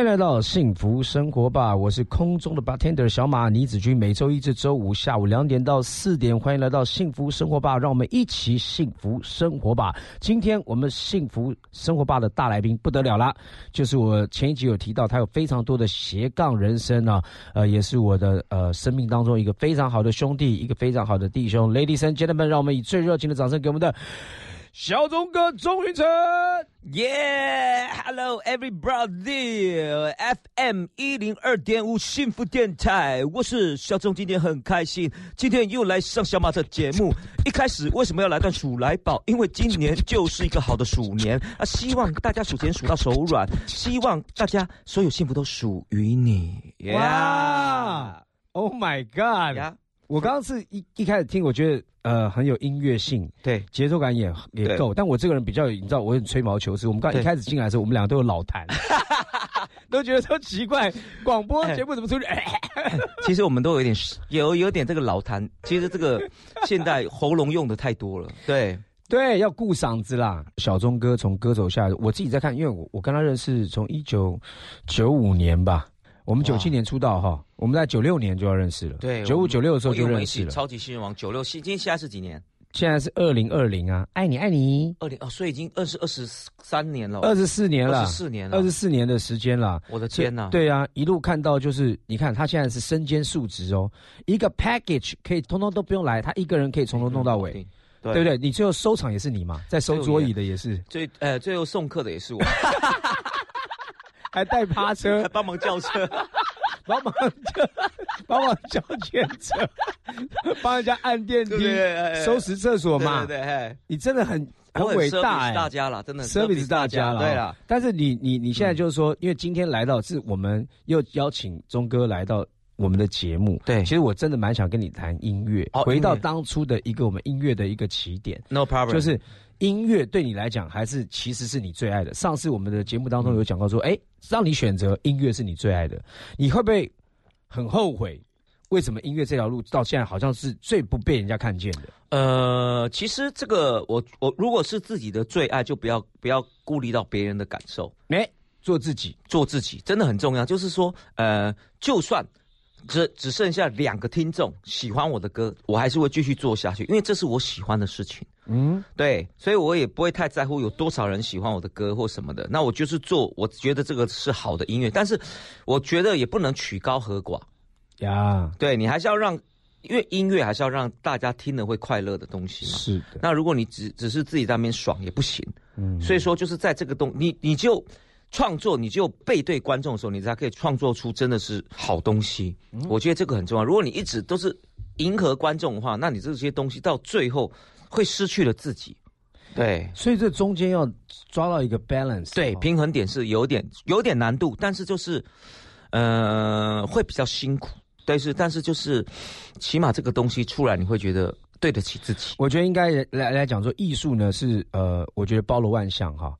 欢迎来到幸福生活吧！我是空中的 bartender 小马倪子君，每周一至周五下午两点到四点，欢迎来到幸福生活吧，让我们一起幸福生活吧！今天我们幸福生活吧的大来宾不得了啦，就是我前一集有提到，他有非常多的斜杠人生啊，呃，也是我的呃生命当中一个非常好的兄弟，一个非常好的弟兄。Ladies and gentlemen，让我们以最热情的掌声给我们的。小钟哥钟云成，Yeah，Hello everybody，FM 一零二点五幸福电台，我是小钟，今天很开心，今天又来上小马的节目。一开始为什么要来段鼠来宝？因为今年就是一个好的鼠年啊，希望大家数钱数到手软，希望大家所有幸福都属于你。哇，Oh my God！呀，我刚刚是一一开始听，我觉得。呃，很有音乐性，对，节奏感也也够。但我这个人比较，你知道，我很吹毛求疵。我们刚一开始进来的时候，我们两个都有老痰，都觉得说奇怪，广播节目怎么出去？其实我们都有一点有有点这个老痰。其实这个现在喉咙用的太多了，对对，要顾嗓子啦。小钟哥从歌手下，我自己在看，因为我我跟他认识从一九九五年吧。我们九七年出道哈，我们在九六年就要认识了。对，九五九六的时候就认识了。超级新人王九六，今今现在是几年？现在是二零二零啊！爱你爱你，二零哦，所以已经二十二十三年了，二十四年了，二十四年了，二十四年的时间了。我的天哪！对啊，一路看到就是，你看他现在是身兼数职哦，一个 package 可以通通都不用来，他一个人可以从头弄到尾，对不对？你最后收场也是你嘛，在收桌椅的也是，最呃最后送客的也是我，还带趴车，还帮忙叫车。帮忙叫，帮忙叫检测，帮人家按电梯，收拾厕所嘛。对对，你真的很很伟大哎，大家了，真的，service 大家了。对了，但是你你你现在就是说，因为今天来到是我们又邀请钟哥来到我们的节目。对，其实我真的蛮想跟你谈音乐，回到当初的一个我们音乐的一个起点。No problem，就是。音乐对你来讲，还是其实是你最爱的。上次我们的节目当中有讲到说，哎，让你选择音乐是你最爱的，你会不会很后悔？为什么音乐这条路到现在好像是最不被人家看见的？呃，其实这个我我如果是自己的最爱，就不要不要顾虑到别人的感受，哎，做自己，做自己真的很重要。就是说，呃，就算。只只剩下两个听众喜欢我的歌，我还是会继续做下去，因为这是我喜欢的事情。嗯，对，所以我也不会太在乎有多少人喜欢我的歌或什么的。那我就是做，我觉得这个是好的音乐，但是我觉得也不能曲高和寡呀。对你还是要让，因为音乐还是要让大家听了会快乐的东西嘛。是的。那如果你只只是自己在那边爽也不行。嗯。所以说，就是在这个东，你你就。创作，你就背对观众的时候，你才可以创作出真的是好东西。我觉得这个很重要。如果你一直都是迎合观众的话，那你这些东西到最后会失去了自己。对，所以这中间要抓到一个 balance，对，平衡点是有点有点难度，但是就是呃会比较辛苦。但是但是就是起码这个东西出来，你会觉得对得起自己。我觉得应该来来讲说，艺术呢是呃，我觉得包罗万象哈。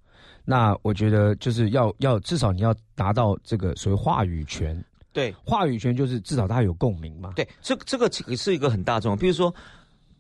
那我觉得就是要要至少你要达到这个所谓话语权，对，话语权就是至少大家有共鸣嘛。对，这这个其实是一个很大众，比如说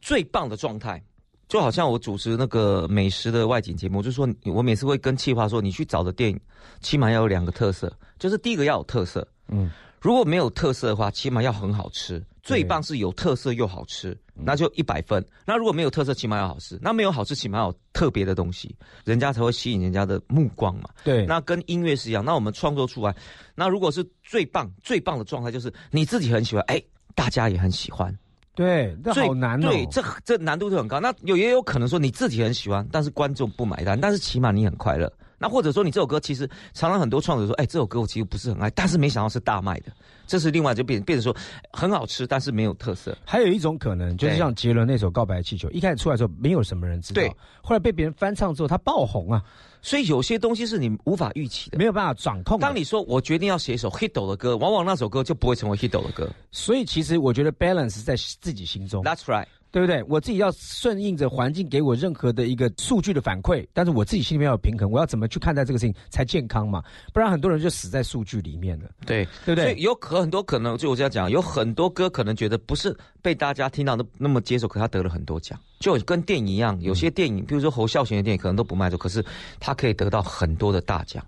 最棒的状态，就好像我主持那个美食的外景节目，就说我每次会跟企划说，你去找的电影起码要有两个特色，就是第一个要有特色，嗯，如果没有特色的话，起码要很好吃。最棒是有特色又好吃，那就一百分。那如果没有特色，起码要好吃。那没有好吃，起码有特别的东西，人家才会吸引人家的目光嘛。对，那跟音乐是一样。那我们创作出来，那如果是最棒、最棒的状态，就是你自己很喜欢，哎，大家也很喜欢。对，这好难哦。对，这这难度就很高。那有也有可能说你自己很喜欢，但是观众不买单，但是起码你很快乐。那或者说你这首歌其实常常很多创作者说，哎，这首歌我其实不是很爱，但是没想到是大卖的，这是另外就变变成说很好吃，但是没有特色。还有一种可能就是像杰伦那首《告白气球》，一开始出来的时候没有什么人知道，后来被别人翻唱之后，它爆红啊。所以有些东西是你无法预期的，没有办法掌控。当你说我决定要写一首 hit 的歌，往往那首歌就不会成为 hit 的歌。所以其实我觉得 balance 在自己心中。That's right。对不对？我自己要顺应着环境给我任何的一个数据的反馈，但是我自己心里面要有平衡，我要怎么去看待这个事情才健康嘛？不然很多人就死在数据里面了，对对不对？所以有可很多可能，就我这样讲，有很多歌可能觉得不是被大家听到那那么接受，可他得了很多奖，就跟电影一样，有些电影，比如说侯孝贤的电影可能都不卖座，可是他可以得到很多的大奖。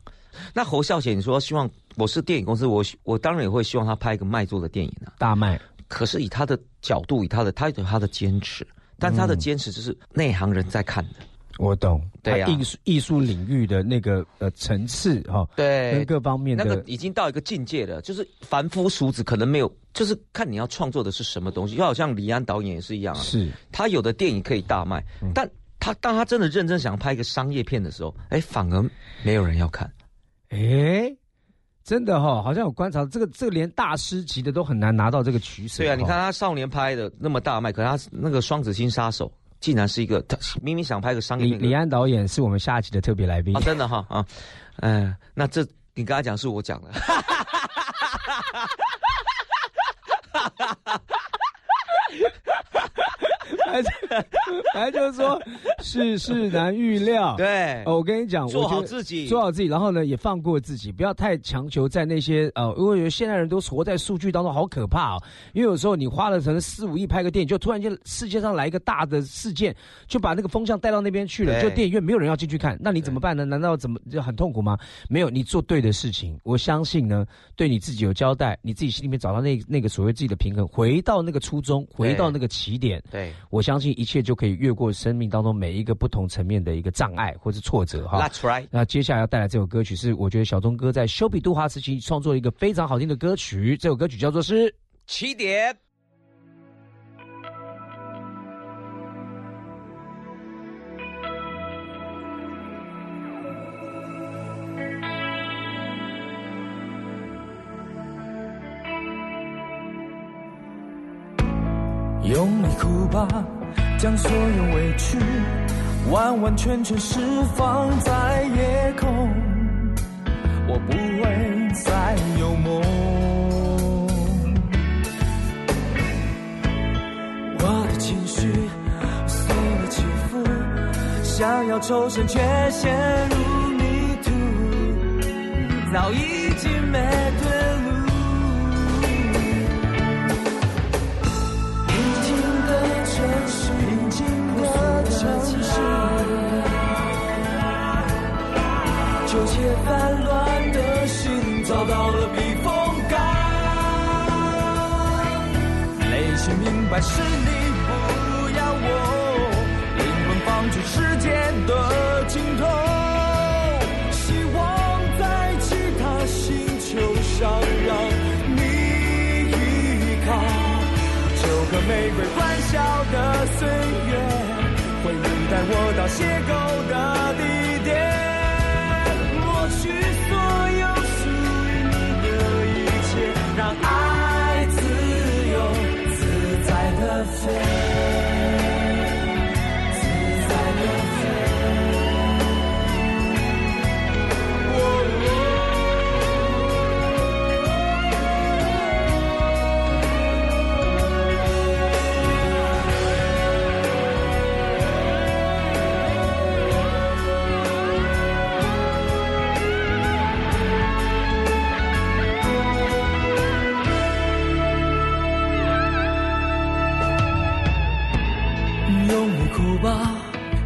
那侯孝贤，你说希望我是电影公司，我我当然也会希望他拍一个卖座的电影啊，大卖。可是以他的角度，以他的他有他的坚持，但他的坚持就是内行人在看的。我懂，对呀艺术艺术领域的那个呃层次哈，对跟各方面的那个已经到一个境界了，就是凡夫俗子可能没有，就是看你要创作的是什么东西。就好像李安导演也是一样啊，是他有的电影可以大卖，但他当他真的认真想拍一个商业片的时候，哎，反而没有人要看。哎，真的哈、好像有观察这个这个连大师级的都很难拿到这个取舍。对啊，你看他少年拍的那么大卖，可是他那个《双子星杀手》竟然是一个，他明明想拍个商业片，李李安导演是我们下一期的特别来宾啊，。真的哈啊，嗯、那这你刚才讲是我讲的，反正反正就是说世事难预料。对，哦，我跟你讲，做好自己，做好自己，然后呢，也放过自己，不要太强求在那些呃，因为有现在人都活在数据当中，好可怕哦。因为有时候你花了可能四五亿拍个电影，就突然间世界上来一个大的事件，就把那个风向带到那边去了，就电影院没有人要进去看，那你怎么办呢？难道怎么就很痛苦吗？没有，你做对的事情，我相信呢，对你自己有交代，你自己心里面找到那那个所谓自己的平衡，回到那个初衷，回到那个起点，对我相信一切就可以越过生命当中每一个不同层面的一个障碍或是挫折哈。，That's right。那接下来要带来这首歌曲是，我觉得小钟哥在修比杜华时期创作了一个非常好听的歌曲，这首歌曲叫做是。起点。用力哭吧，将所有委屈完完全全释放在夜空。我不会再有梦。我的情绪随你起伏，想要抽身却陷入迷途，早已经没散乱的心找到了避风港。内心明白是你不要我，灵魂放逐世界的尽头。希望在其他星球上让你依靠。就和玫瑰欢笑的岁月，会带我到邂逅的地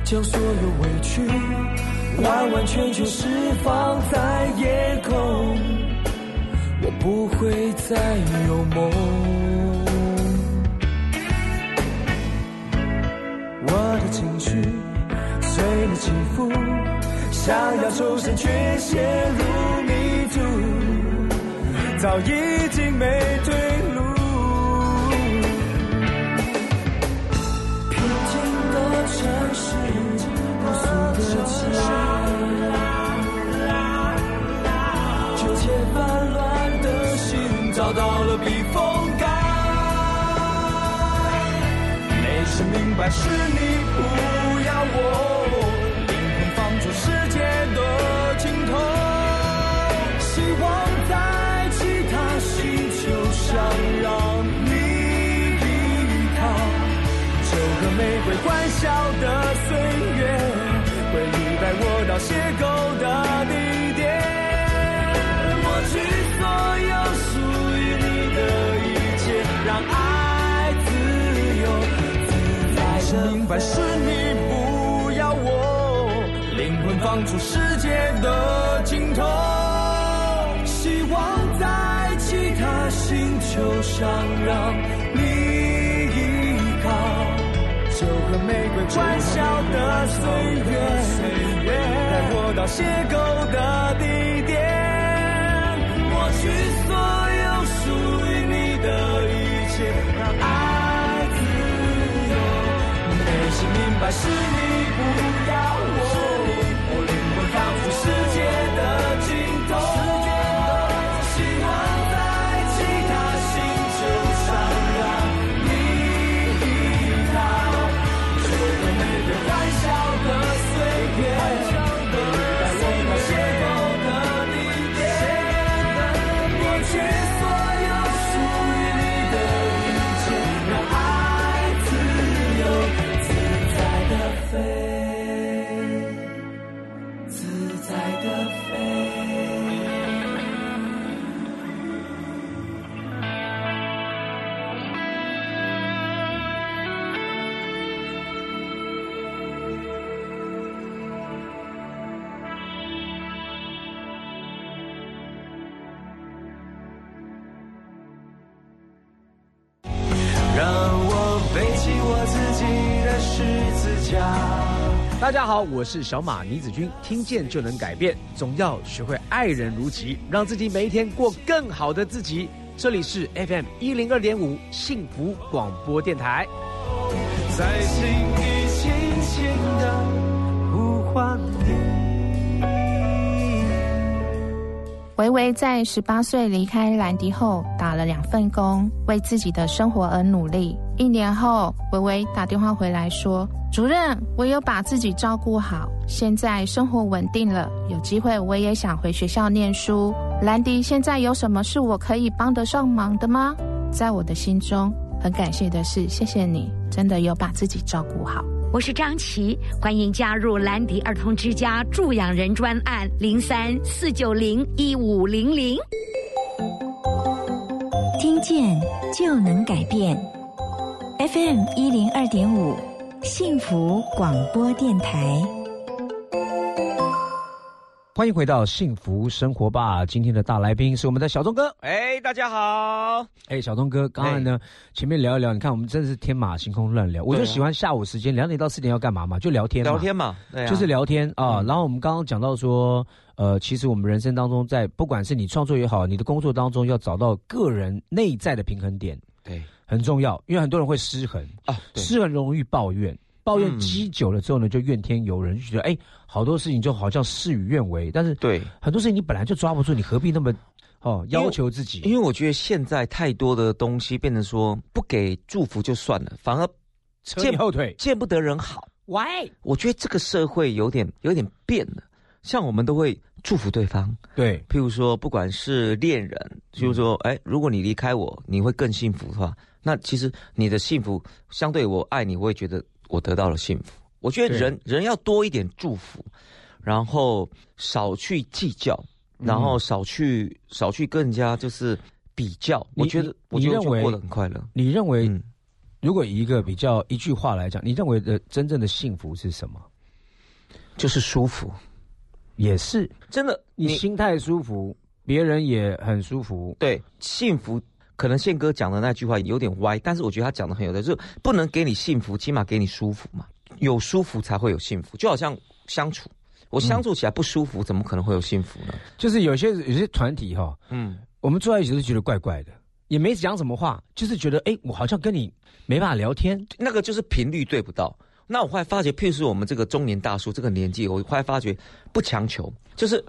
将所有委屈完完全全释放在夜空。我不会再有梦。我的情绪随你起伏，想要抽身却陷入迷途，早已经没退是你不要我灵魂放逐世界的尽头。希望在其他星球上让你依靠。这个玫瑰欢笑的。明白是你不要我，灵魂放逐世界的尽头，希望在其他星球上让你依靠，就和玫瑰欢笑的岁月，带我到邂逅的地点，抹去所明白是你不好，我是小马倪子君，听见就能改变，总要学会爱人如己，让自己每一天过更好的自己。这里是 FM 一零二点五幸福广播电台。在心里轻轻的呼唤你。维维在十八岁离开兰迪后，打了两份工，为自己的生活而努力。一年后，维维打电话回来说：“主任，我有把自己照顾好，现在生活稳定了，有机会我也想回学校念书。兰迪现在有什么是我可以帮得上忙的吗？”在我的心中，很感谢的是，谢谢你，真的有把自己照顾好。我是张琪，欢迎加入兰迪儿童之家助养人专案零三四九零一五零零。听见就能改变。FM 一零二点五，幸福广播电台。欢迎回到幸福生活吧！今天的大来宾是我们的小东哥。哎，大家好。哎，小东哥，刚才呢，前面聊一聊，你看我们真的是天马行空乱聊。我就喜欢下午时间两点到四点要干嘛嘛？就聊天嘛。聊天嘛，对啊就是聊天啊。然后我们刚刚讲到说，呃，其实我们人生当中，在不管是你创作也好，你的工作当中，要找到个人内在的平衡点对很重要，因为很多人会失衡，啊，失衡容易抱怨，抱怨嗯。积久了之后呢，就怨天尤人，就觉得哎，好多事情就好像事与愿违，但是对，很多事情你本来就抓不住，你何必那么哦要求自己？因为我觉得现在太多的东西变成说不给祝福就算了，反而扯你后腿。见不得人好。喂，我觉得这个社会有点有点变了，像我们都会祝福对方，对，譬如说不管是恋人，譬如说，哎、如果你离开我，你会更幸福的话，那其实你的幸福相对我爱你，我也觉得我得到了幸福。我觉得人人要多一点祝福，然后少去计较，然后少去、少去跟人家就是比较。我觉得你我觉得就你认为过得很快乐。你认为嗯，如果以一个比较一句话来讲，你认为的真正的幸福是什么？就是舒服，也是真的，你心态舒服，别人也很舒服。对幸福。可能宪哥讲的那句话有点歪，但是我觉得他讲的很有道理，就是不能给你幸福，起码给你舒服嘛。有舒服才会有幸福，就好像相处，我相处起来不舒服，怎么可能会有幸福呢？就是有些有些团体哈、嗯，我们坐在一起都觉得怪怪的，也没讲什么话，就是觉得哎，我好像跟你没办法聊天。那个就是频率对不到。那我后来发觉，譬如说我们这个中年大叔这个年纪，我后来发觉不强求，就是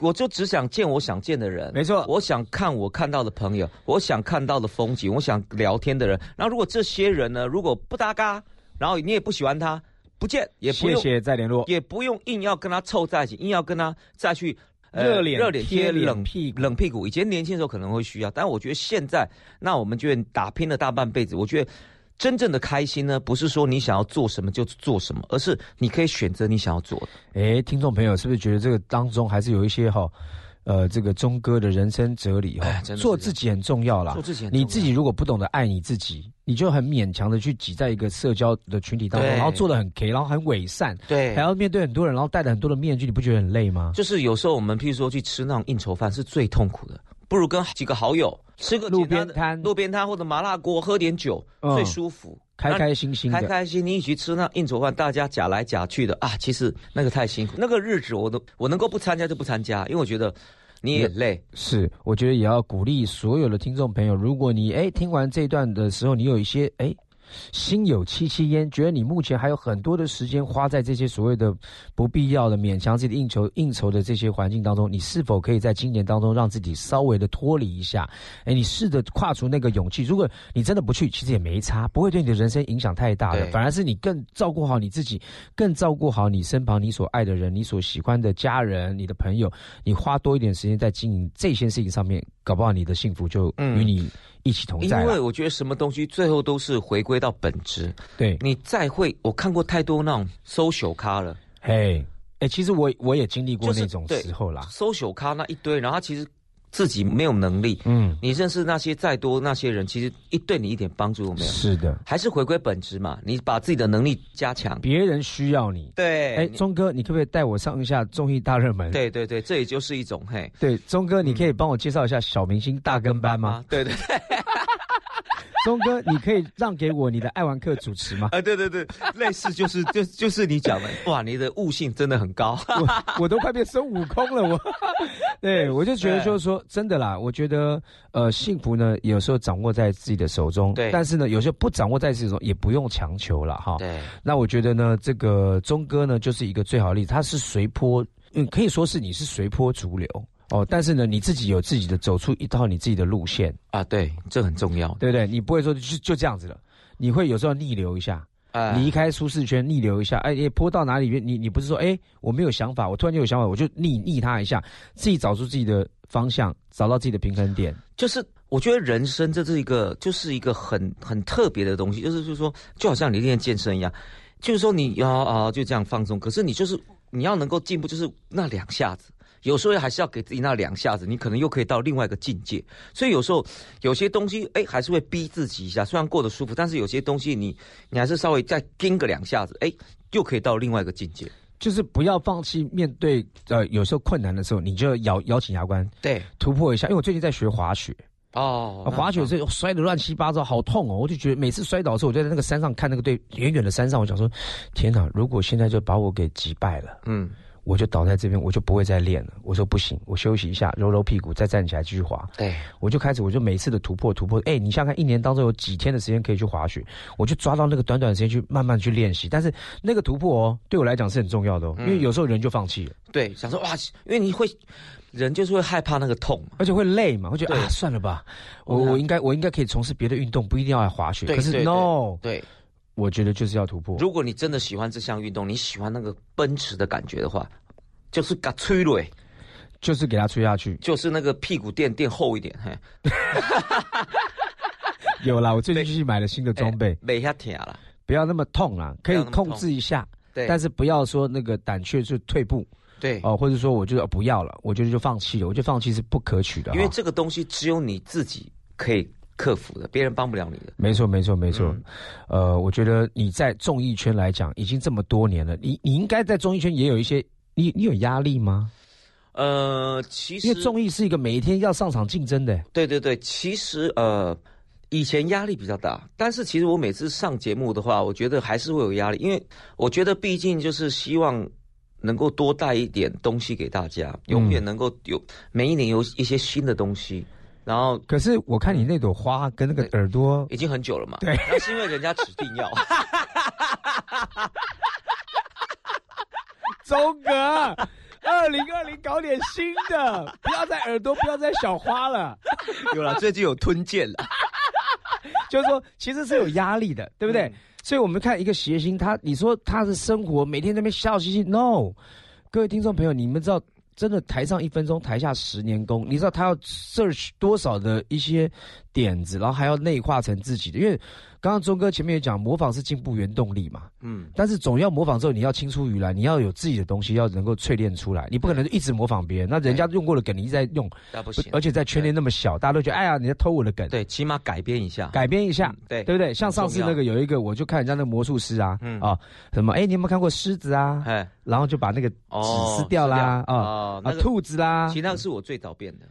我就只想见我想见的人，没错我想看我看到的朋友，我想看到的风景，我想聊天的人。然后如果这些人呢，如果不搭嘎，然后你也不喜欢他，不见也不谢用谢再联络。也不用硬要跟他凑在一起，硬要跟他再去。呃热脸热脸贴冷屁股冷屁股。以前年轻的时候可能会需要，但我觉得现在，那我们就打拼了大半辈子，我觉得真正的开心呢，不是说你想要做什么就做什么，而是你可以选择你想要做的。哎，听众朋友是不是觉得这个当中还是有一些哈、呃这个钟哥的人生哲理哈、做自己很重要啦做。自己很重要你自己如果不懂得爱你自己，你就很勉强的去挤在一个社交的群体当中，然后做的很 K，然后很伪善，对还要面对很多人，然后戴着很多的面具，你不觉得很累吗？就是有时候我们譬如说去吃那种应酬饭是最痛苦的，不如跟几个好友吃个路边摊。路边摊或者麻辣锅，喝点酒、嗯。最舒服。开开心心的，开开心，你一起吃那应酬饭，大家假来假去的啊，其实那个太辛苦，那个日子我都我能够不参加就不参加，因为我觉得你也累。是，我觉得也要鼓励所有的听众朋友，如果你哎听完这一段的时候，你有一些哎心有戚戚焉，觉得你目前还有很多的时间花在这些所谓的不必要的勉强自己的应酬应酬的这些环境当中，你是否可以在今年当中让自己稍微的脱离一下？哎，你试着跨出那个勇气。如果你真的不去，其实也没差，不会对你的人生影响太大的，反而是你更照顾好你自己，更照顾好你身旁你所爱的人、你所喜欢的家人、你的朋友。你花多一点时间在经营这些事情上面，搞不好你的幸福就与你一起同因在因。为我觉得什么东西最后都是回归到本质。对，你再会，我看过太多那种 social 咖了嘿，哎，其实我我也经历过那种时候啦。，social 咖那一堆，然后他其实自己没有能力。嗯，你认识那些再多那些人，其实一对你一点帮助都没有。是的，还是回归本质嘛，你把自己的能力加强。别人需要你。对，哎，你钟哥，你可不可以带我上一下综艺大热门？对对对，这也就是一种嘿对，钟哥，你可以帮我介绍一下小明星大跟班吗？？对对对，钟哥，你可以让给我你的爱玩课主持吗？啊对对对，类似就是就就是你讲的，哇，你的悟性真的很高。我我都快变孙悟空了，我。对，我就觉得就是说，真的啦，我觉得呃，幸福呢，有时候掌握在自己的手中，对但是呢，有时候不掌握在自己手中，也不用强求了哈。对，那我觉得呢，这个钟哥呢，就是一个最好的例子，他是随波，嗯，可以说是你是随波逐流哦，但是呢，你自己有自己的走出一套你自己的路线，啊，对，这很重要。对不对？你不会说就就这样子了，你会有时候逆流一下。啊离开舒适圈，逆流一下，哎，也泼到哪里面？你你不是说，哎，我没有想法，我突然间有想法，我就逆逆他一下，自己找出自己的方向，找到自己的平衡点。就是我觉得人生这是一个，就是一个很很特别的东西，就是就是说，就好像你练健身一样，就是说你要啊就这样放松，可是你就是你要能够进步，就是那两下子。有时候还是要给自己那两下子，你可能又可以到另外一个境界。所以有时候有些东西，哎，还是会逼自己一下。虽然过得舒服，但是有些东西你你还是稍微再盯个两下子，哎，又可以到另外一个境界。就是不要放弃面对呃有时候困难的时候，你就咬咬紧牙关对，突破一下。因为我最近在学滑雪，哦啊滑雪是摔得乱七八糟，好痛哦！我就觉得每次摔倒的时候，我就在那个山上看那个对远远的山上，我想说，天哪！如果现在就把我给击败了，嗯，我就倒在这边，我就不会再练了。我说不行，我休息一下，揉揉屁股，再站起来继续滑。对，我就开始，我就每次的突破突破。哎，你想想看，一年当中有几天的时间可以去滑雪，我就抓到那个短短的时间去慢慢去练习。但是那个突破哦，对我来讲是很重要的哦，因为有时候人就放弃了，对，想说哇，因为你会人就是会害怕那个痛嘛。而且会累嘛，会觉得啊，算了吧，我我应该我应该可以从事别的运动，不一定要来滑雪。可是 no，对，我觉得就是要突破。如果你真的喜欢这项运动，你喜欢那个奔驰的感觉的话，就是嘎吹了，就是给它吹下去。就是那个屁股垫垫厚一点，嘿，有啦，我最近去买了新的装备，没下甜了。不要那么痛啦，可以控制一下，对，但是不要说那个胆怯就退步对，哦，或者说我就不要了，我觉得就放弃了，我觉得放弃是不可取的。因为这个东西只有你自己可以克服的，别人帮不了你的。没错，没错，没错。嗯呃，我觉得你在综艺圈来讲，已经这么多年了，你你应该在综艺圈也有一些，你你有压力吗？呃，其实因为综艺是一个每一天要上场竞争的，对对对，其实呃，以前压力比较大，但是其实我每次上节目的话，我觉得还是会有压力，因为我觉得毕竟就是希望能够多带一点东西给大家，永远能够有每一年有一些新的东西，然后可是我看你那朵花跟那个耳朵，已经很久了嘛，对，那是因为人家指定要，周哥，二零二零搞点新的，不要再耳朵，不要再小花了。有了，最近有吞剑了，就是说，其实是有压力的，对不对？嗯。所以我们看一个谐星，他你说他的生活每天在那边笑嘻嘻，no，各位听众朋友，你们知道，真的台上一分钟，台下十年功，你知道他要 search 多少的一些点子，然后还要内化成自己的。因为刚刚钟哥前面也讲，模仿是进步原动力嘛。嗯，但是总要模仿之后，你要青出于蓝，你要有自己的东西，要能够淬炼出来。你不可能一直模仿别人，那人家用过的梗你一直在用，那不行。而且在圈内那么小，大家都觉得哎呀，你在偷我的梗。对，起码改编一下，改编一下，对对不对？像上次那个有一个，我就看人家那个魔术师啊，啊，什么哎，你有没有看过狮子啊？哎，然后就把那个纸撕掉啦，啊啊，兔子啦。其实那个是我最早变的。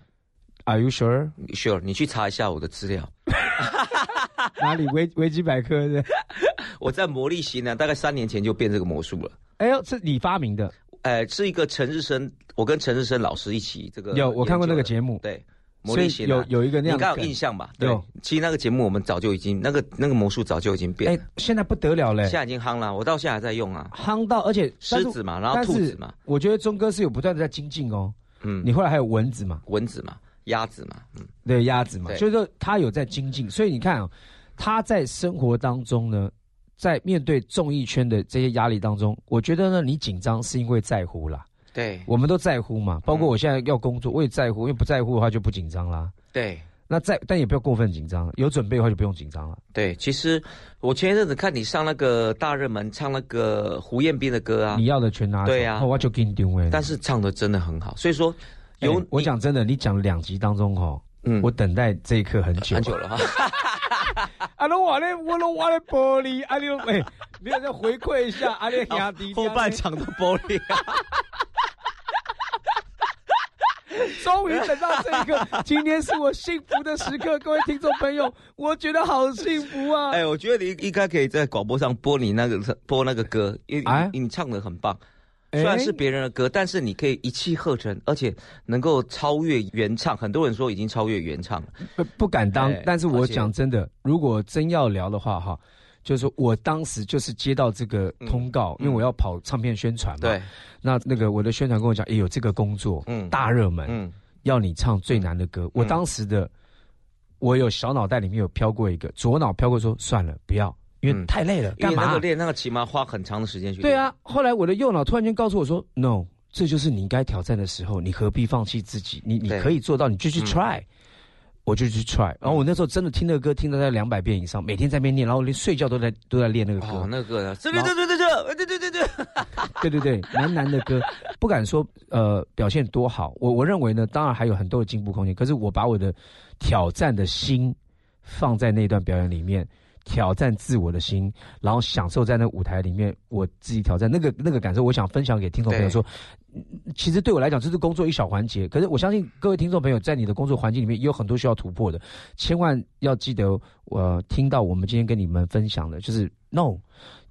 Are you sure? Sure，你去查一下我的资料。哪里维维基百科的？我在魔力型呢，大概三年前就变这个魔术了。哎呦，是你发明的？呃，是一个陈日升，我跟陈日升老师一起这个。有，我看过那个节目。对，魔力型有有一个那样，应该有印象吧？对，其实那个节目我们早就已经那个那个魔术早就已经变。哎，现在不得了嘞！现在已经夯了，我到现在还在用啊。夯到，而且狮子嘛，然后兔子嘛。我觉得钟哥是有不断的在精进哦。嗯，你后来还有蚊子嘛？蚊子嘛。鸭子嘛，嗯，对，鸭子嘛，所以说他有在精进，所以你看啊，他在生活当中呢，在面对综艺圈的这些压力当中，我觉得呢，你紧张是因为在乎啦，对，我们都在乎嘛，包括我现在要工作，我也在乎，因为不在乎的话就不紧张啦，对，那在但也不要过分紧张，有准备的话就不用紧张了，对，其实我前一阵子看你上那个大热门唱那个胡彦斌的歌啊，你要的全拿，对啊，我就给你定位，但是唱的真的很好，所以说。有，我讲真的，你讲两集当中哈，嗯，我等待这一刻很久很久了哈。阿龙瓦咧，我龙瓦咧玻璃，阿龙哎，你要再回馈一下阿龙兄弟。后半场的玻璃。终于等到这一刻，今天是我幸福的时刻，各位听众朋友，我觉得好幸福啊！哎，我觉得你应该可以在广播上播你那个播那个歌，因为你唱的很棒。虽然是别人的歌，但是你可以一气呵成，而且能够超越原唱。很多人说已经超越原唱了，不不敢当。但是我讲真的，如果真要聊的话，哈，就是我当时就是接到这个通告，因为我要跑唱片宣传嘛。对。那那个我的宣传跟我讲，也有这个工作，嗯，大热门，嗯，要你唱最难的歌。我当时的我有小脑袋里面有飘过一个，左脑飘过说算了，不要。因为太累了，干嘛？那个练那个起码花很长的时间去。对啊，后来我的右脑突然间告诉我说：“No，这就是你应该挑战的时候，你何必放弃自己？你你可以做到，你就去 try。”我就去 try。然后我那时候真的听那个歌，听了在两百遍以上，每天在那边念，然后连睡觉都在都在练那个歌。那个歌，这个对对对对对对对对，对对对，男男的歌，不敢说呃表现多好。我我认为呢，当然还有很多的进步空间。可是我把我的挑战的心放在那段表演里面。挑战自我的心，然后享受在那舞台里面，我自己挑战那个那个感受，我想分享给听众朋友说，其实对我来讲这是工作一小环节，可是我相信各位听众朋友在你的工作环境里面也有很多需要突破的，千万要记得，我听到我们今天跟你们分享的，就是 no，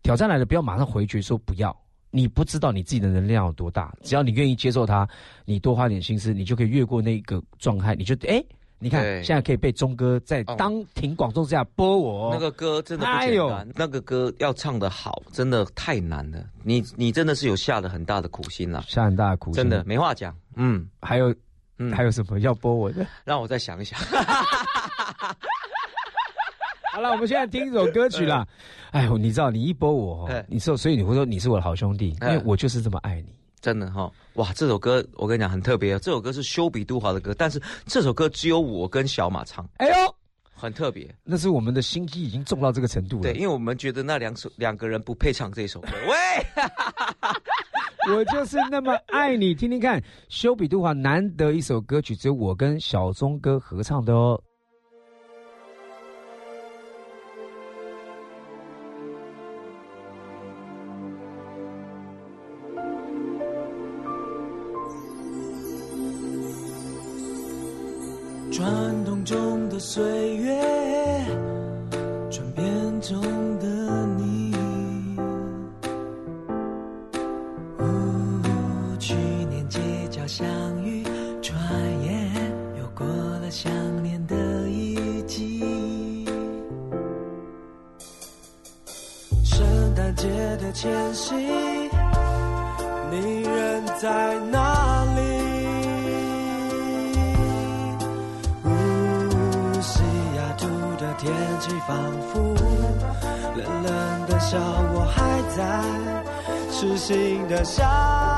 挑战来了不要马上回绝说不要，你不知道你自己的能量有多大，只要你愿意接受它，你多花点心思，你就可以越过那个状态，你就哎。你看，现在可以被钟哥在当庭广众之下播我那个歌，真的不简单。那个歌要唱的好，真的太难了。你你真的是有下了很大的苦心了，下很大的苦心，真的没话讲。嗯，还有，还有什么要播我的？让我再想一想。好了，我们现在听一首歌曲啦。哎呦，你知道，你一播我，你说，所以你会说你是我的好兄弟，因为我就是这么爱你。真的哈，哇！这首歌我跟你讲很特别，这首歌是修比杜华的歌，但是这首歌只有我跟小马唱。哎呦，很特别，那是我们的心机已经重到这个程度了。对，因为我们觉得那两首两个人不配唱这首歌。喂，我就是那么爱你，听听看，修比杜华难得一首歌曲，只有我跟小钟哥合唱的哦。传动中的岁月，下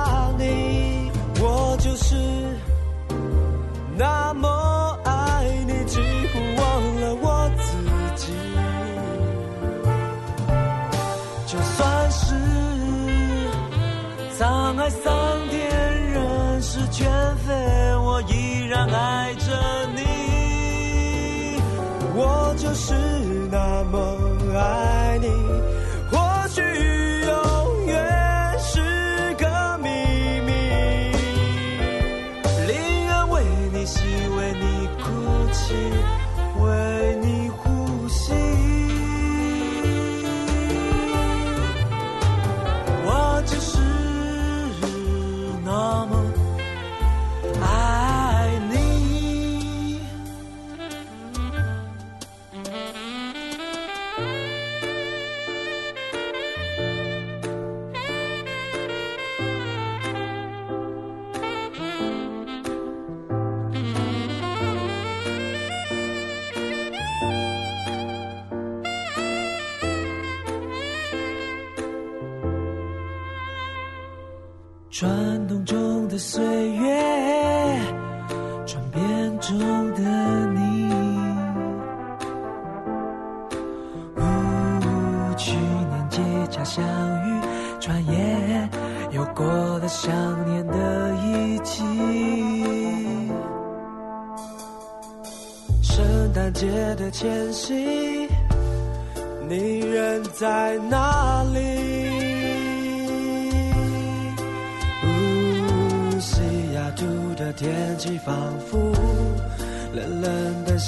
转动中的岁月，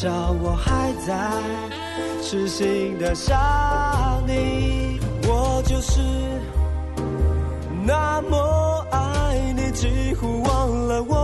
笑，我还在痴心的想你，我就是那么爱你，几乎忘了我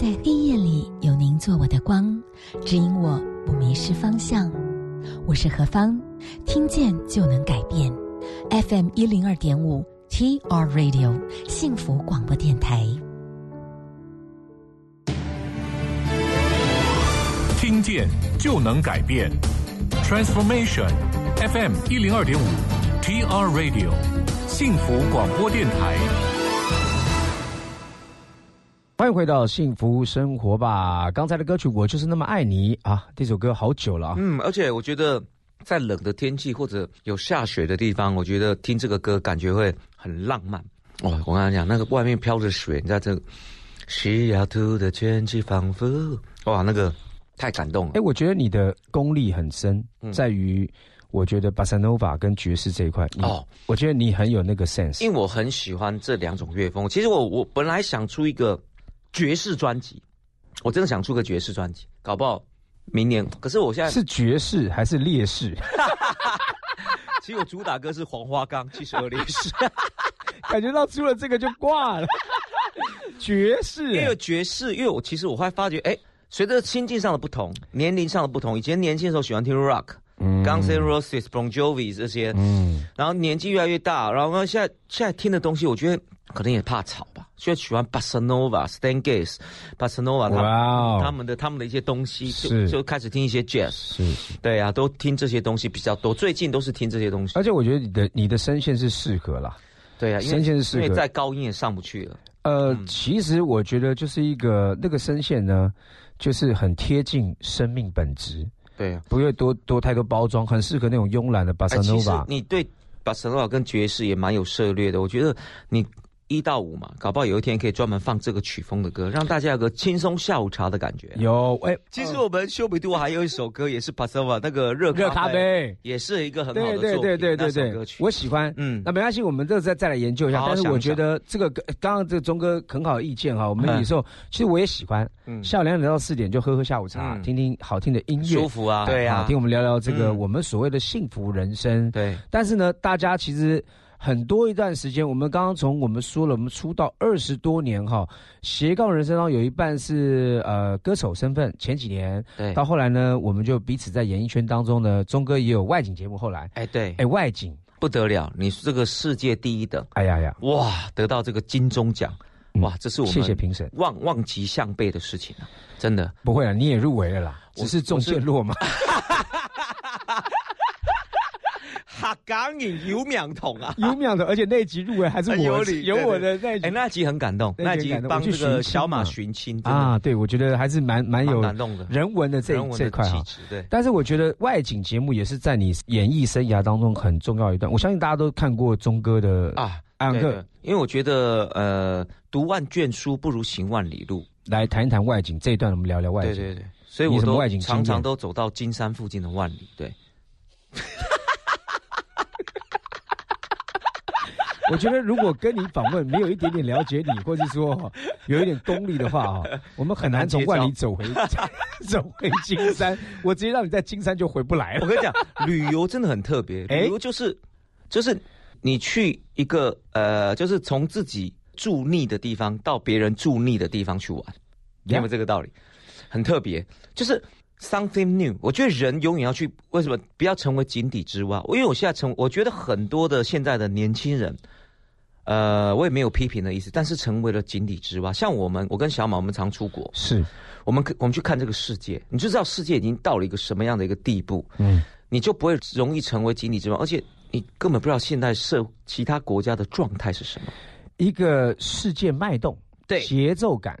在黑夜里有您做我的光，指引我不迷失方向。我是何芳，听见就能改变。FM 一零二点五 TR Radio 幸福广播电台。听见就能改变，Transformation FM 一零二点五 TR Radio 幸福广播电台。回到幸福生活吧！刚才的歌曲《我就是那么爱你》啊，这首歌好久了啊。嗯，而且我觉得在冷的天气或者有下雪的地方，我觉得听这个歌感觉会很浪漫。哇，我跟你讲，那个外面飘着雪，你在这个西雅图的天气仿佛，哇，那个太感动了哎，。我觉得你的功力很深，嗯在于我觉得巴塞诺瓦跟爵士这一块。哦，我觉得你很有那个 sense。因为我很喜欢这两种乐风。其实我我本来想出一个爵士专辑，我真的想出个爵士专辑，搞不好明年。可是我现在是爵士还是烈士？其实我主打歌是黄花岗七十二烈士，感觉到出了这个就挂了。爵士、因为爵士，因为我其实我会发觉，哎，随着心境上的不同，年龄上的不同，以前年轻的时候喜欢听 rock。嗯 Guns N' Roses、Bon Jovi 这些，嗯，然后年纪越来越大，然后现在现在听的东西，我觉得可能也怕吵吧，所以喜欢 Bossa Nova、Stan Getz、Bossa Nova 他哇哦他们的他们的一些东西，就是。就开始听一些 Jazz，是是。对啊，都听这些东西比较多，最近都是听这些东西，而且我觉得你的你的声线是适合啦。对啊，因为声线是适合。因为再高音也上不去了，呃，嗯。其实我觉得就是一个那个声线呢，就是很贴近生命本质，对啊，不会多多太多包装，很适合那种慵懒的巴哎，塞诺其实瓦。你对巴塞诺瓦跟爵士也蛮有涉猎的，我觉得你一到五嘛，搞不好有一天可以专门放这个曲风的歌，让大家有个轻松下午茶的感觉。有哎，其实我们修比度还有一首歌也是 Pasova 那个热热咖啡，也是一个很好的对对对对对歌曲，我喜欢。嗯，那没关系，我们这再再来研究一下。但是我觉得这个刚刚这个钟哥很好的意见哈，我们有时候其实我也喜欢，嗯下午两点到四点就喝喝下午茶，听听好听的音乐，舒服啊，对啊，听我们聊聊这个我们所谓的幸福人生。对，但是呢，大家其实。很多一段时间，我们刚刚从我们说了，我们出道二十多年哈，斜杠人生当中有一半是呃歌手身份。前几年，对，到后来呢，我们就彼此在演艺圈当中呢，钟哥也有外景节目。后来，哎，对，哎，外景。不得了，你是这个世界第一等，哎呀呀，哇，得到这个金钟奖，哇，这是我们谢谢评审，望望极向背的事情啊，真的。不会啊，你也入围了啦，只是中线落嘛。哈港影有秒筒啊，有秒筒，而且那集入围还是我有我的那集，哎，那集很感动，那集帮这个小马寻亲啊，对，我觉得还是蛮蛮有感动的，人文的这这块哈，对。但是我觉得外景节目也是在你演艺生涯当中很重要一段，我相信大家都看过钟哥的啊，安克，因为我觉得呃，读万卷书不如行万里路，来谈一谈外景这一段，我们聊聊外景，对对对，所以我都常常都走到金山附近的万里，对。我觉得，如果跟你访问没有一点点了解你，或者说有一点功力的话哈，我们很难从万里走回 走回金山。我直接让你在金山就回不来了。我跟你讲，旅游真的很特别。旅游就是就是你去一个呃，就是从自己住腻的地方到别人住腻的地方去玩，你有没有这个道理？很特别，就是 something new。我觉得人永远要去，为什么不要成为井底之蛙？因为我现在成，我觉得很多的现在的年轻人。呃，我也没有批评的意思，但是成为了井底之蛙。像我们，我跟小马，我们常出国，是。我们我们去看这个世界，你就知道世界已经到了一个什么样的一个地步，嗯，你就不会容易成为井底之蛙，而且你根本不知道现在社其他国家的状态是什么，一个世界脉动，对。节奏感。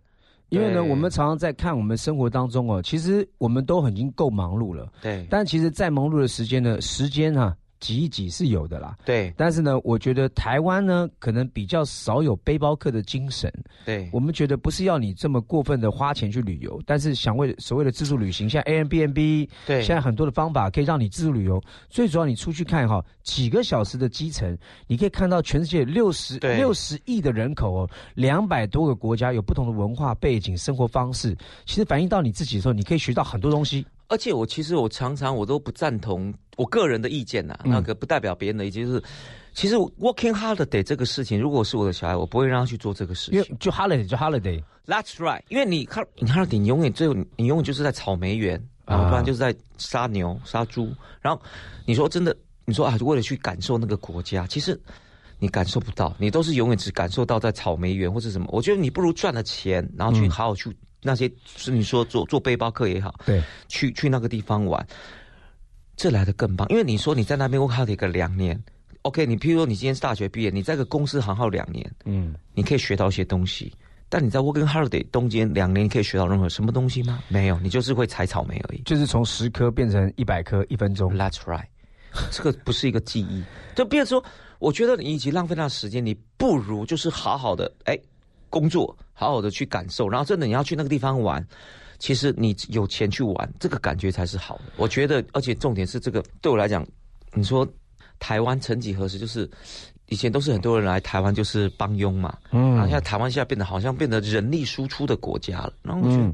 因为呢，我们常常在看我们生活当中哦，其实我们都已经够忙碌了，对，但其实，在忙碌的时间呢，时间啊。挤一挤是有的啦，对。但是呢，我觉得台湾呢，可能比较少有背包客的精神。对。我们觉得不是要你这么过分的花钱去旅游，但是想为所谓的自助旅行，像 A M B N B，对，现在很多的方法可以让你自助旅游。最主要你出去看哈，几个小时的机程，你可以看到全世界六十六十亿的人口哦，两百多个国家有不同的文化背景、生活方式。其实反映到你自己的时候，你可以学到很多东西。而且我其实我常常我都不赞同我个人的意见呐，那个不代表别人的意见，就是其实 working holiday 这个事情，如果是我的小孩，我不会让他去做这个事情。就 holiday 就 holiday，that's right。因为你看你 holiday，你永远最后你永远就是在草莓园，然后不然就是在杀牛杀猪，然后你说真的，你说啊，为了去感受那个国家，其实你感受不到，你都是永远只感受到在草莓园或者什么。我觉得你不如赚了钱，然后去好好去。那些是你说做做背包客也好，对，去去那个地方玩，这来的更棒。因为你说你在那边 work holiday 个两年，OK，你譬如说你今天是大学毕业，你在个公司行号两年，嗯，你可以学到一些东西。但你在 working holiday 中间两年，你可以学到任何什么东西吗？没有，你就是会采草莓而已。就是从十颗变成一百颗，一分钟。That's right，这个不是一个记忆。就比如说，我觉得你已经浪费那时间，你不如就是好好的哎。工作好好的去感受，然后真的你要去那个地方玩，其实你有钱去玩，这个感觉才是好的。我觉得，而且重点是这个对我来讲，你说台湾曾几何时就是。以前都是很多人来台湾就是帮佣嘛，嗯，然后现在台湾现在变得好像变得人力输出的国家了，然后我觉得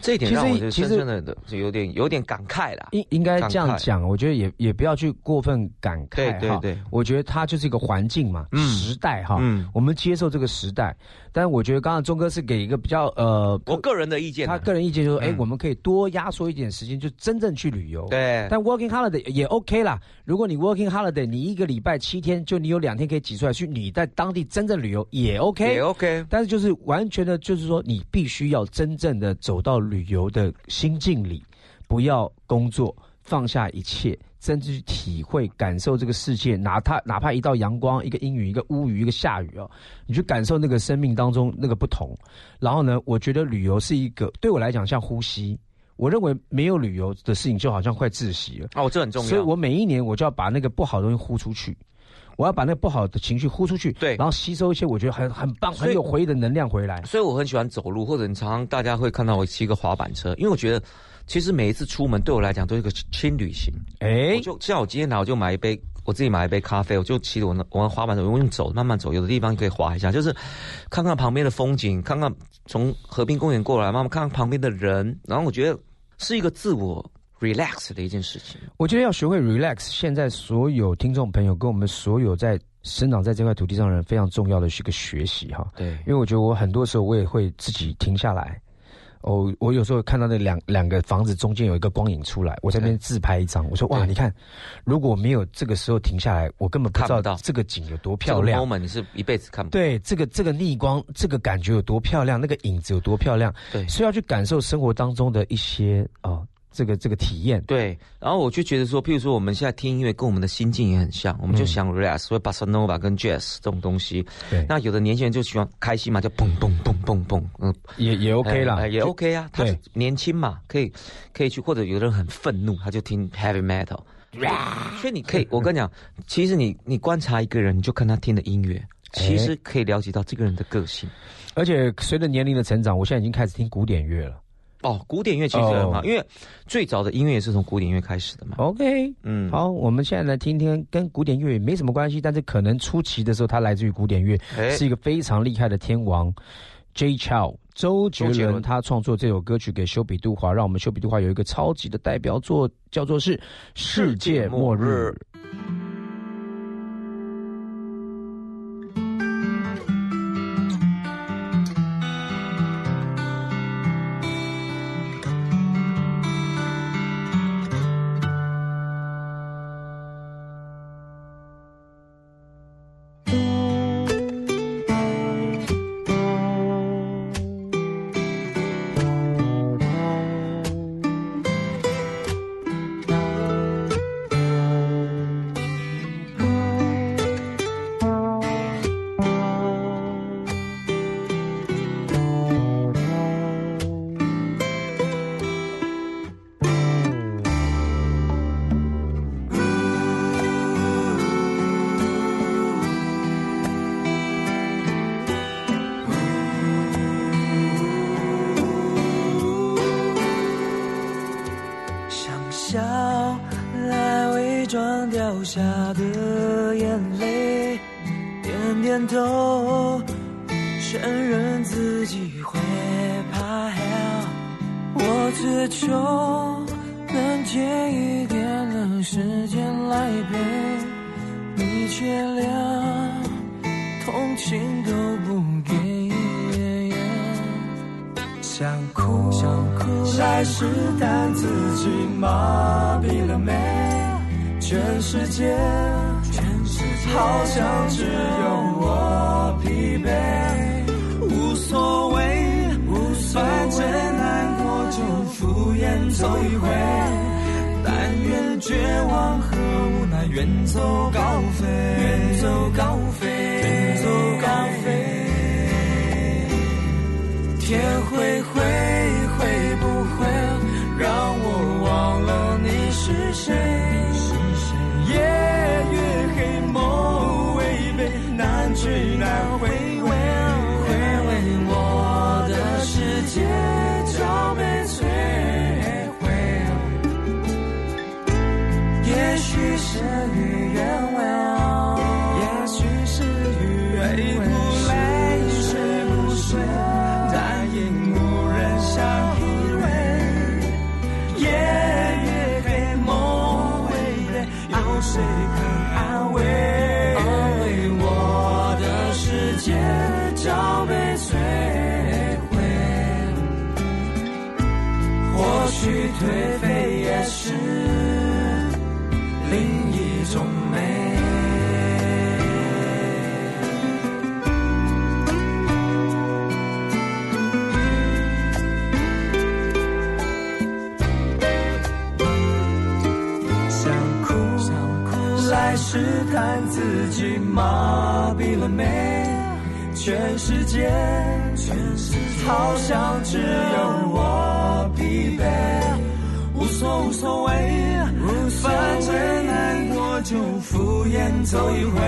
这一点让我就深深的就有点有点感慨啦。应应该这样讲，我觉得也也不要去过分感慨。对对对，我觉得它就是一个环境嘛，时代哈，嗯，我们接受这个时代。但是我觉得刚刚钟哥是给一个比较呃，我个人的意见，他个人意见就是说，哎，我们可以多压缩一点时间，就真正去旅游。对，但 working holiday 也 OK 啦。如果你 working holiday，你一个礼拜七天，就你有。两天可以挤出来去，你在当地真正旅游也 OK，也 OK。但是就是完全的，就是说你必须要真正的走到旅游的心境里，不要工作，放下一切，真正去体会、感受这个世界。哪怕哪怕一道阳光、一个阴雨、一个乌云、一个下雨哦，你去感受那个生命当中那个不同。然后呢，我觉得旅游是一个对我来讲像呼吸。我认为没有旅游的事情就好像快窒息了哦，这很重要。所以我每一年我就要把那个不好的东西呼出去。我要把那个不好的情绪呼出去，对然后吸收一些我觉得很很棒、很有回忆的能量回来。所以我很喜欢走路，或者你常常大家会看到我骑个滑板车，因为我觉得其实每一次出门对我来讲都是一个轻旅行。哎我，就像我今天来，我就买一杯，我自己买一杯咖啡，我就骑着我那我那滑板车，我用走，慢慢走，有的地方可以滑一下，就是看看旁边的风景，看看从和平公园过来，慢慢看看旁边的人，然后我觉得是一个自我 relax 的一件事情。我觉得要学会 relax。现在所有听众朋友跟我们所有在生长在这块土地上的人，非常重要的是一个学习哈。对因为我觉得我很多时候我也会自己停下来。哦，我有时候看到那两两个房子中间有一个光影出来，我在那边自拍一张。我说哇，你看，如果没有这个时候停下来，我根本不知道看不到这个景有多这个漂亮。moment 你是一辈子看不对，这个这个逆光，这个感觉有多漂亮，那个影子有多漂亮，对所以要去感受生活当中的一些哦，这个这个体验。对，然后我就觉得说，譬如说我们现在听音乐，跟我们的心境也很像，我们就想 relax，所以 bossa nova 跟 jazz 这种东西。对那有的年轻人就喜欢开心嘛，就蹦蹦蹦蹦蹦，嗯也也 OK 啦，哎也 OK 啊。他年轻嘛，可以可以去，或者有的人很愤怒，他就听 heavy metal。所以你可以，我跟你讲，其实你你观察一个人，你就看他听的音乐，其实可以了解到这个人的个性。而且随着年龄的成长，我现在已经开始听古典乐了。哦，古典乐其实很好，哦因为最早的音乐也是从古典乐开始的嘛。OK，嗯，好，我们现在来听听跟古典乐也没什么关系，但是可能初期的时候，它来自于古典乐，哎是一个非常厉害的天王 J. Chow 周杰伦，周杰伦他创作这首歌曲给修比杜华，让我们修比杜华有一个超级的代表作，叫做是《世界末日》。许走一回。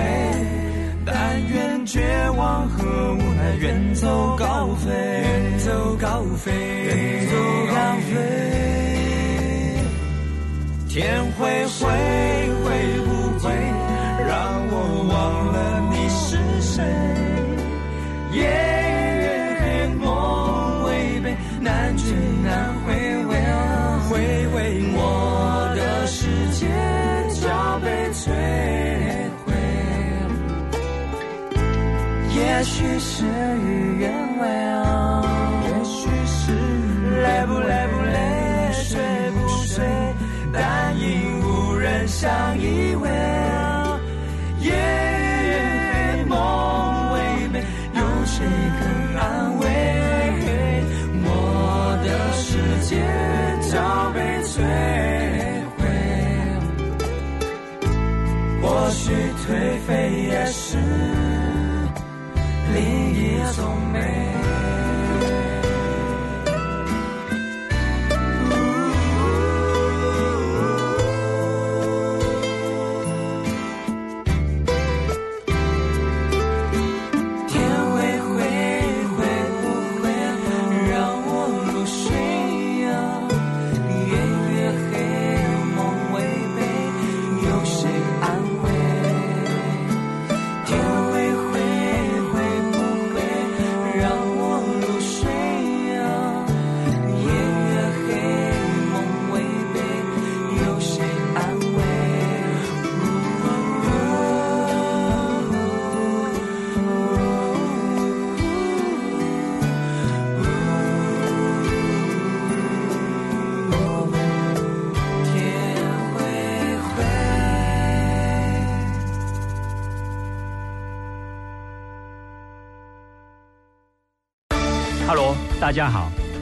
但愿绝望和无奈远走高飞，远走高飞，远走高飞。天会灰，事与愿违，也许是累不累不累，睡不睡，但因无人相依偎。夜月梦违背，有谁肯安慰？我的世界早被摧毁，或许颓废也是。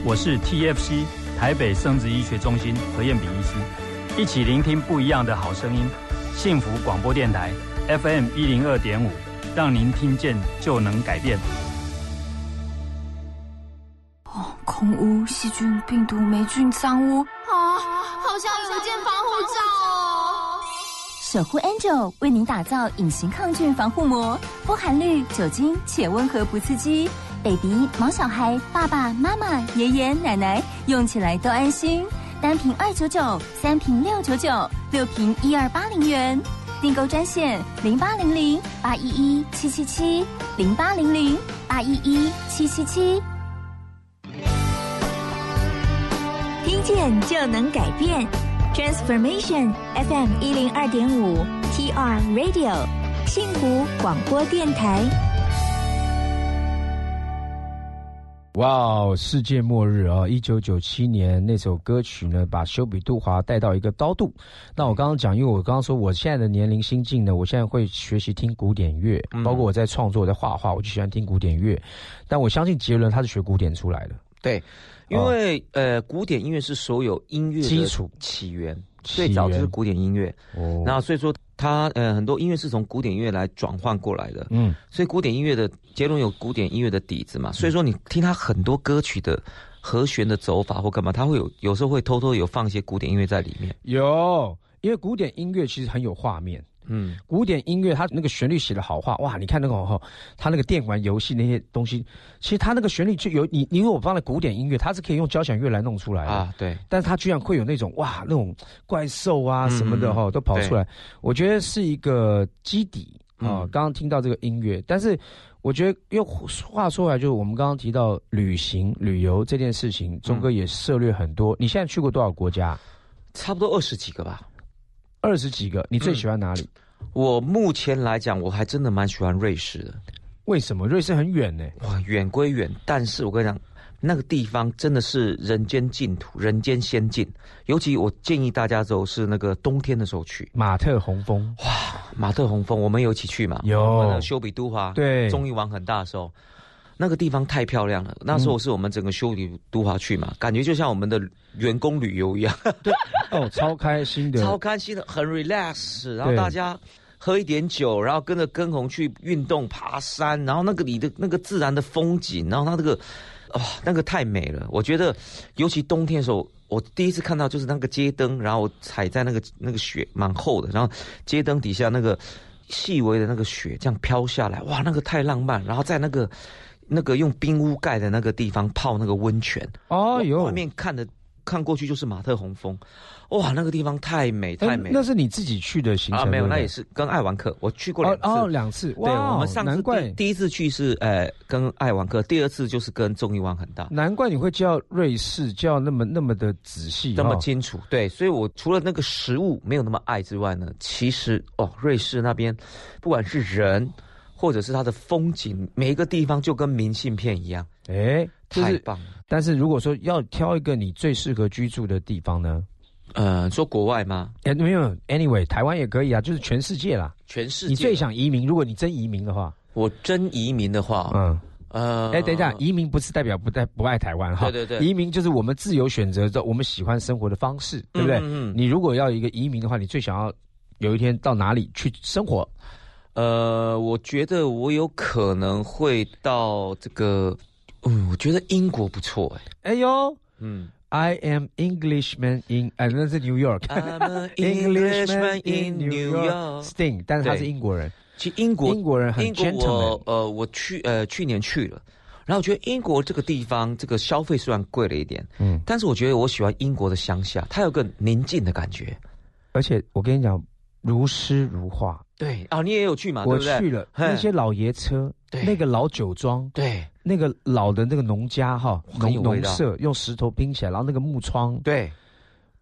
我是 TFC 台北生殖医学中心何彦炳医师，一起聆听不一样的好声音，幸福广播电台 FM 一零二点五，让您听见就能改变。哦，空污、细菌、病毒、霉菌、脏污啊，好像有一件防护罩哦。守护 Angel 为您打造隐形抗菌防护膜，不含氯、酒精且温和不刺激，baby、毛小孩、爸爸妈妈、爷爷奶奶用起来都安心。单瓶二九九，三瓶六九九，六瓶一二八零元。订购专线零八零零八一一七七七零八零零八一一七七七。听见就能改变，Transformation FM 一零二点五 TR Radio 幸福广播电台。哇哦！世界末日啊！一九九七年那首歌曲呢，把修比杜华带到一个高度。那我刚刚讲，因为我刚刚说我现在的年龄心境呢，我现在会学习听古典乐，包括我在创作、我在画画，我就喜欢听古典乐。但我相信杰伦他是学古典出来的，对，因为、呃，古典音乐是所有音乐基础起源，起最早就是古典音乐。哦那所以说，它呃很多音乐是从古典音乐来转换过来的。嗯，所以古典音乐的杰伦有古典音乐的底子嘛，所以说你听他很多歌曲的和弦的走法或干嘛，他会有有时候会偷偷有放一些古典音乐在里面。有，因为古典音乐其实很有画面。嗯，古典音乐它那个旋律写的好话，哇！你看那个哦，它那个电玩游戏那些东西，其实它那个旋律就有你，你如果放在古典音乐，它是可以用交响乐来弄出来的啊，对，但是它居然会有那种哇，那种怪兽啊嗯什么的哈、嗯都跑出来，我觉得是一个基底啊。嗯刚刚听到这个音乐，但是我觉得又话说回来，就是我们刚刚提到旅行旅游这件事情，钟哥也涉猎很多。你现在去过多少国家？差不多二十几个吧。二十几个，你最嗯喜欢哪里？我目前来讲，我还真的蛮喜欢瑞士的。为什么？瑞士很远呢、哇，远归远，但是我跟你讲，那个地方真的是人间净土，人间仙境。尤其我建议大家走是那个冬天的时候去马特洪峰，哇马特洪峰，我们有一起去嘛？有我们的修比都华，对综艺玩很大的时候，那个地方太漂亮了。那时候是我们整个修理都华去嘛，感觉就像我们的员工旅游一样，对哦，超开心的，超开心的，很 relax，然后大家。喝一点酒，然后跟着跟红去运动、爬山，然后那个你的那个自然的风景，然后它这个哇，那个太美了。我觉得，尤其冬天的时候，我第一次看到就是那个街灯，然后我踩在那个那个雪蛮厚的，然后街灯底下那个细微的那个雪这样飘下来，哇，那个太浪漫。然后在那个那个用冰屋盖的那个地方泡那个温泉，哦哟。外，面看的看过去就是马特洪峰，哇，那个地方太美太美那是你自己去的行程啊，没有，那也是跟爱玩客，我去过两次。哦哦两次，对，哇，我们上次第第一次去是呃跟爱玩客，第二次就是跟综艺湾很大。难怪你会叫瑞士叫那么那么的仔细，那么哦清楚，对，所以我除了那个食物没有那么爱之外呢，其实哦，瑞士那边不管是人或者是它的风景，每一个地方就跟明信片一样，哎，就是，太棒了。但是如果说要挑一个你最适合居住的地方呢？呃，说国外吗？哎，没有，anyway，台湾也可以啊，就是全世界啦。全世界，你最想移民？如果你真移民的话，我真移民的话，嗯，呃，哎，等一下，移民不是代表不代不爱台湾哈，对对对移民就是我们自由选择的我们喜欢生活的方式，对不对？嗯嗯嗯你如果要一个移民的话，你最想要有一天到哪里去生活？呃，我觉得我有可能会到这个，嗯，我觉得英国不错，哎，哎呦。嗯，I am Englishman in，哎，那是 New York。，I'm an Englishman in New York。Sting，但是他是英国人，其实英国英国人很 gentleman 呃，我去呃去年去了，然后我觉得英国这个地方这个消费虽然贵了一点，嗯，但是我觉得我喜欢英国的乡下，它有个宁静的感觉。而且我跟你讲，如诗如画。对啊，你也有去嘛？我去了那些老爷车，对。那个老酒庄，对。那个老的那个农家哈，农农舍用石头拼起来，然后那个木窗，对，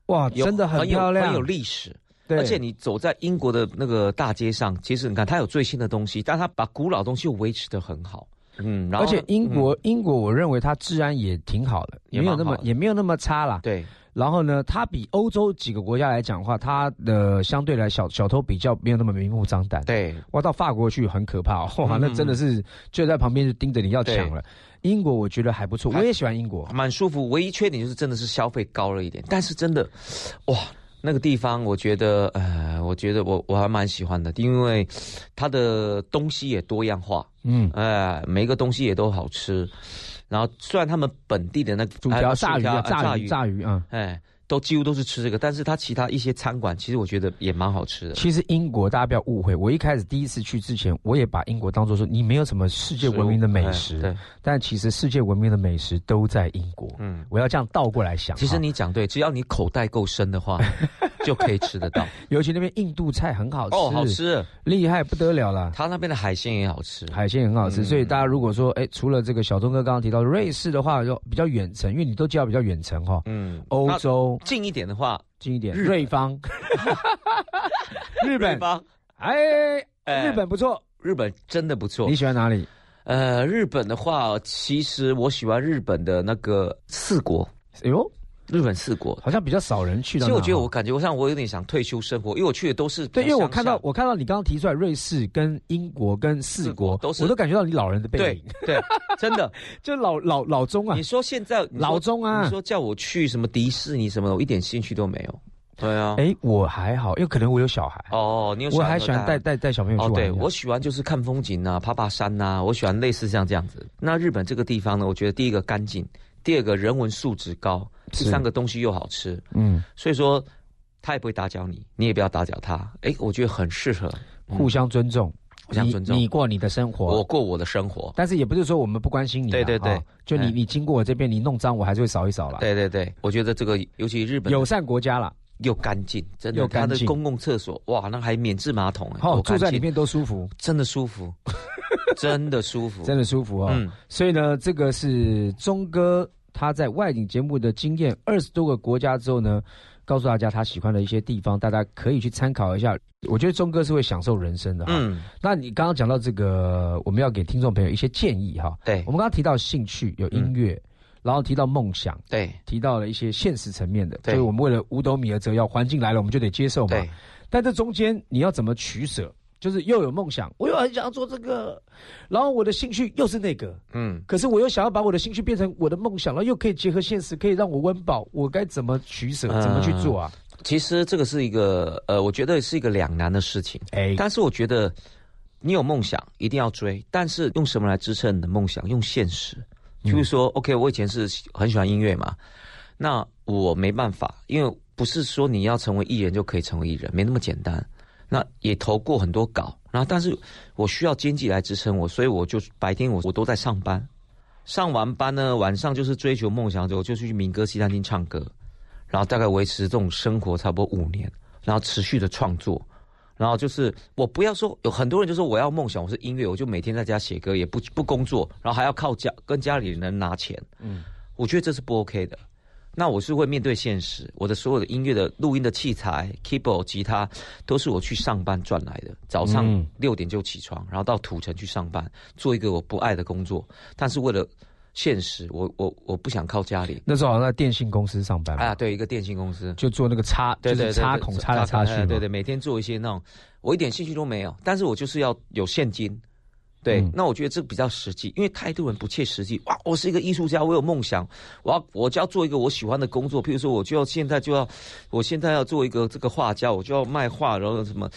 哇，真的很漂亮，很有历史。对。而且你走在英国的那个大街上，其实你看它有最新的东西，但它把古老东西又维持的很好。嗯，然后而且英国、英国，我认为它治安也挺好的，也没有那么也没有那么差啦。对然后呢，它比欧洲几个国家来讲的话，它的相对来小小偷比较没有那么明目张胆。对哇，到法国去很可怕、哦，那真的是就在旁边就盯着你要抢了。英国我觉得还不错，我也喜欢英国。蛮舒服，唯一缺点就是真的是消费高了一点，但是真的，哇，那个地方我觉得，呃，我觉得我我还蛮喜欢的，因为它的东西也多样化，嗯，哎、每一个东西也都好吃。然后虽然他们本地的那个薯条、呃炸鱼炸鱼、炸鱼啊。哎，都几乎都是吃这个，但是它其他一些餐馆，其实我觉得也蛮好吃的。其实英国大家不要误会，我一开始第一次去之前，我也把英国当做说你没有什么世界闻名的美食，哎对，但其实世界闻名的美食都在英国。嗯，我要这样倒过来想，其实你讲对，只要你口袋够深的话，就可以吃得到。尤其那边印度菜很好吃，哦，好，吃，厉害不得了了。他那边的海鲜也好吃。海鲜也很好吃，嗯所以大家如果说，哎，除了这个小东哥刚刚提到瑞士的话，就比较远程，因为你都叫比较远程哈、嗯，欧洲近一点的话，近一点，瑞芳，日本，方，哎，哎。日本不错，日本真的不错。你。喜欢哪里？呃，日本的话，其实我喜欢日本的那个四国，哎呦，日本四国。好像比较少人去到。其实我觉得我感觉我像我有点想退休生活，因为我去的都是对，因为我看到我看到你刚刚提出来瑞士跟英国跟四四国国，都是我都感觉到你老人的背影，对，真的。就老老老钟啊你，说现在老钟啊你说叫我去什么迪士尼什么的，我一点兴趣都没有。对啊，哎，我还好，因为可能我有小孩，哦，你有我还喜欢带带。带带小朋友去哦，玩。对，我喜欢就是看风景啊，爬爬山呐、我喜欢类似像这样子。那日本这个地方呢，我觉得第一个干净，第二个人文素质高，第是三个东西又好吃，嗯，所以说他也不会打搅你，你也不要打搅他。哎，我觉得很适合。互相尊重，互相尊重。你你过你的生活，我过我的生活。但是也不是说我们不关心你啊，对对对。哈就你哎你经过我这边，你弄脏我还是会扫一扫啦。，对对对，我觉得这个尤其日本友善国家啦，又干净，真的，又干净。它的公共厕所哇，那还免治马桶，哎好多干净。住在里面都舒服，真的舒服，真的舒服，真的舒服哦。嗯所以呢，这个是钟哥他在外景节目的经验，二十多个国家之后呢，告诉大家他喜欢的一些地方，大家可以去参考一下。我觉得钟哥是会享受人生的哈。嗯，那你刚刚讲到这个，我们要给听众朋友一些建议哈。对我们刚刚提到兴趣有音乐，然后提到梦想，对提到了一些现实层面的，对所以我们为了五斗米而折腰，环境来了我们就得接受嘛。对，但这中间你要怎么取舍？就是又有梦想，我又很想要做这个，然后我的兴趣又是那个，嗯。可是我又想要把我的兴趣变成我的梦想，然后又可以结合现实，可以让我温饱，我该怎么取舍？嗯怎么去做啊？其实这个是一个呃，我觉得是一个两难的事情。哎，但是我觉得你有梦想一定要追，但是用什么来支撑你的梦想？用现实，就是说，OK，我以前是很喜欢音乐嘛，那我没办法，因为不是说你要成为艺人就可以成为艺人，没那么简单。那也投过很多稿，然后但是我需要经济来支撑我，所以我就白天我我都在上班，上完班呢，晚上就是追求梦想之后就去民歌西餐厅唱歌，然后大概维持这种生活差不多五年，然后持续的创作，然后就是我不要说有很多人就说我要梦想我是音乐，我就每天在家写歌，也不不工作，然后还要靠家跟家里人拿钱，嗯，我觉得这是不 OK 的。那我是会面对现实，我的所有的音乐的录音的器材、keyboard、吉他，都是我去上班赚来的。早上六点就起床，然后到土城去上班，做一个我不爱的工作。但是为了现实，我我我不想靠家里。那时候好像在电信公司上班啊，对，一个电信公司就做那个插，就是插孔插来插去，对对，每天做一些那种，我一点兴趣都没有，但是我就是要有现金。对，那我觉得这比较实际，因为太多人不切实际。哇，我是一个艺术家，我有梦想，我要我就要做一个我喜欢的工作。譬如说，我就要现在就要，我现在要做一个这个画家，我就要卖画，然后什么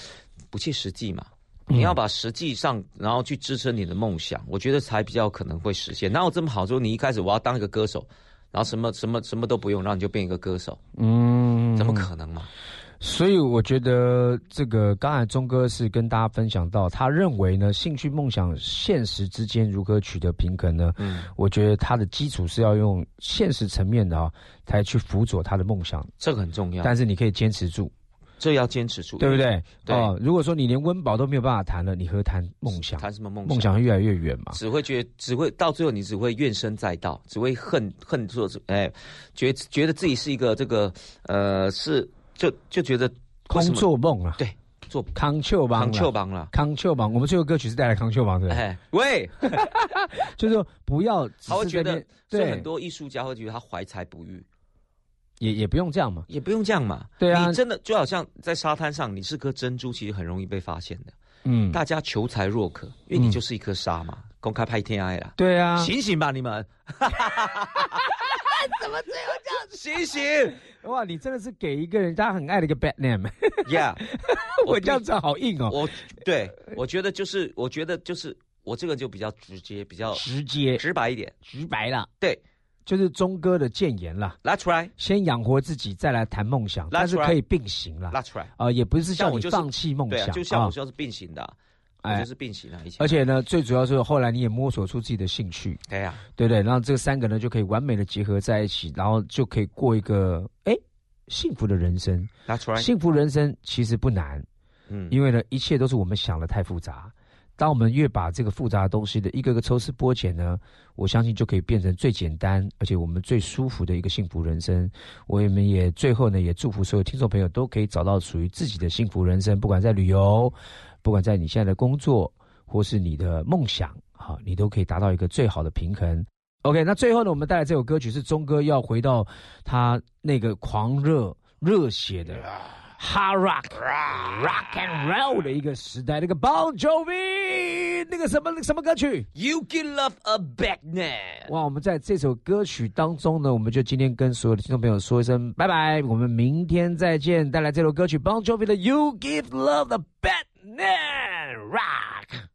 不切实际嘛？你要把实际上，然后去支撑你的梦想，我觉得才比较可能会实现。哪有这么好说？你一开始我要当一个歌手，然后什么什么什么都不用，然后你就变一个歌手？嗯，怎么可能嘛？所以我觉得这个刚才钟哥是跟大家分享到，他认为呢，兴趣梦想现实之间如何取得平衡呢？嗯，我觉得他的基础是要用现实层面的啊，才去辅佐他的梦想，这个很重要。但是你可以坚持住，这要坚持住，对不对？哦，如果说你连温饱都没有办法谈了，你何谈梦想？谈什么梦想？梦想会越来越远嘛？只会觉得，只会到最后，你只会怨声载道，只会恨恨做，哎，觉觉得自己是一个这个呃，是就就觉得。空做梦啊！对，做康丘邦，康丘邦了，康丘邦。我们最后歌曲是带来康丘邦，对不对？喂，就是说不要，他会觉得，对很多艺术家会觉得他怀才不遇，也也不用这样嘛，也不用这样嘛。对啊，你真的就好像在沙滩上，你是颗珍珠，其实很容易被发现的。嗯，大家求才若渴，因为你就是一颗沙嘛，公开拍天爱了。对啊，醒醒吧，你们！怎么最后这样子？醒醒！哇，你真的是给一个人大家很爱的一个 bad name。Yeah，我这样子好硬哦。我对，我觉得就是，我觉得就是我这个就比较直接，比较直接、直白一点，直白了。对，就是钟哥的谏言了。拉出来，先养活自己，再来谈梦想，但是可以并行了。拉出来，呃，也不是叫你放弃梦想，就像我说是并行的。就是并行了一起，而且呢，最主要是后来你也摸索出自己的兴趣，对呀，对不对？然后这三个呢就可以完美的结合在一起，然后就可以过一个哎幸福的人生。幸福人生其实不难，嗯，因为呢一切都是我们想的太复杂。当我们越把这个复杂的东西的一个个抽丝剥茧呢，我相信就可以变成最简单而且我们最舒服的一个幸福人生。我们也最后呢也祝福所有听众朋友都可以找到属于自己的幸福人生，不管在旅游。不管在你现在的工作，或是你的梦想，好，你都可以达到一个最好的平衡。OK，那最后呢，我们带来这首歌曲是钟哥要回到他那个狂热、热血的 hard rock、rock and roll 的一个时代，那个 Bon Jovi 那个什么什么歌曲？You can love a back man。哇，我们在这首歌曲当中呢，我们就今天跟所有的听众朋友说一声拜拜，我们明天再见。带来这首歌曲 Bon Jovi 的 You Give Love a Back。Nan rock.